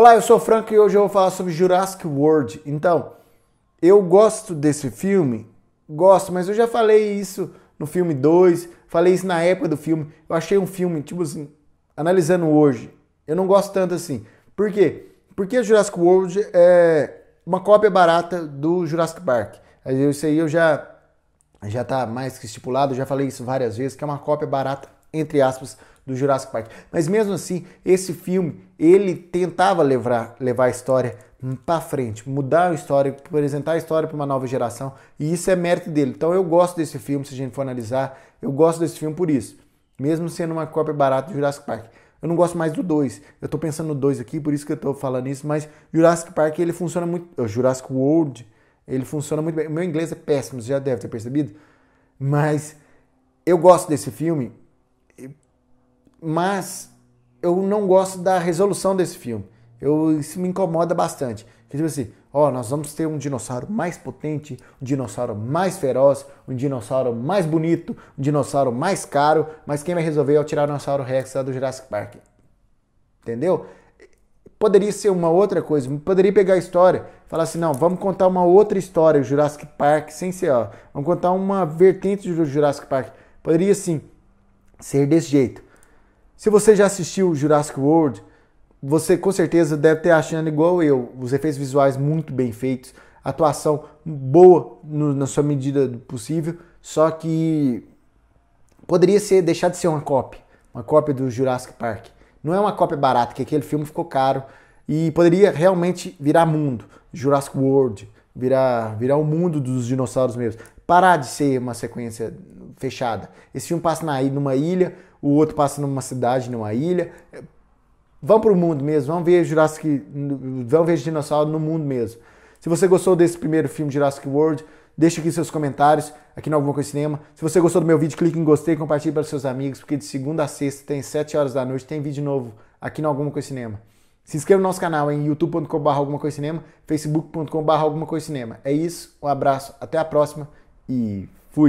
Olá, eu sou o Franco e hoje eu vou falar sobre Jurassic World. Então, eu gosto desse filme, gosto, mas eu já falei isso no filme 2, falei isso na época do filme. Eu achei um filme, tipo assim, analisando hoje, eu não gosto tanto assim. Por quê? Porque Jurassic World é uma cópia barata do Jurassic Park. Isso aí eu já já tá mais que estipulado, já falei isso várias vezes, que é uma cópia barata, entre aspas, do Jurassic Park. Mas mesmo assim, esse filme, ele tentava levar, levar a história para frente, mudar a história, apresentar a história para uma nova geração, e isso é mérito dele. Então eu gosto desse filme, se a gente for analisar, eu gosto desse filme por isso, mesmo sendo uma cópia barata do Jurassic Park. Eu não gosto mais do 2. Eu tô pensando no 2 aqui, por isso que eu tô falando isso, mas Jurassic Park ele funciona muito, Jurassic World, ele funciona muito bem. O meu inglês é péssimo, você já deve ter percebido, mas eu gosto desse filme, mas eu não gosto da resolução desse filme. Eu, isso me incomoda bastante. Que tipo assim, ó, nós vamos ter um dinossauro mais potente, um dinossauro mais feroz, um dinossauro mais bonito, um dinossauro mais caro, mas quem vai resolver é o Tiranossauro Rex lá do Jurassic Park. Entendeu? Poderia ser uma outra coisa, poderia pegar a história, falar assim, não, vamos contar uma outra história, o Jurassic Park, sem ser, ó, vamos contar uma vertente do Jurassic Park. Poderia sim ser desse jeito. Se você já assistiu Jurassic World, você com certeza deve ter achando igual eu, os efeitos visuais muito bem feitos, atuação boa no, na sua medida possível, só que poderia ser deixar de ser uma cópia, uma cópia do Jurassic Park. Não é uma cópia barata, que aquele filme ficou caro e poderia realmente virar mundo, Jurassic World, virar virar o mundo dos dinossauros mesmo. Parar de ser uma sequência fechada. Esse filme passa na, numa ilha, o outro passa numa cidade, numa ilha Vamos para o mundo mesmo, vamos ver Jurassic, vamos ver dinossauro no mundo mesmo. Se você gostou desse primeiro filme Jurassic World, deixa aqui seus comentários aqui no Alguma Coisa Cinema. Se você gostou do meu vídeo, clique em gostei, compartilhe para seus amigos, porque de segunda a sexta tem 7 horas da noite, tem vídeo novo aqui no Alguma Coisa Cinema. Se inscreva no nosso canal em youtube.com.br alguma coisa cinema, facebook.com.br alguma coisa cinema. É isso, um abraço, até a próxima e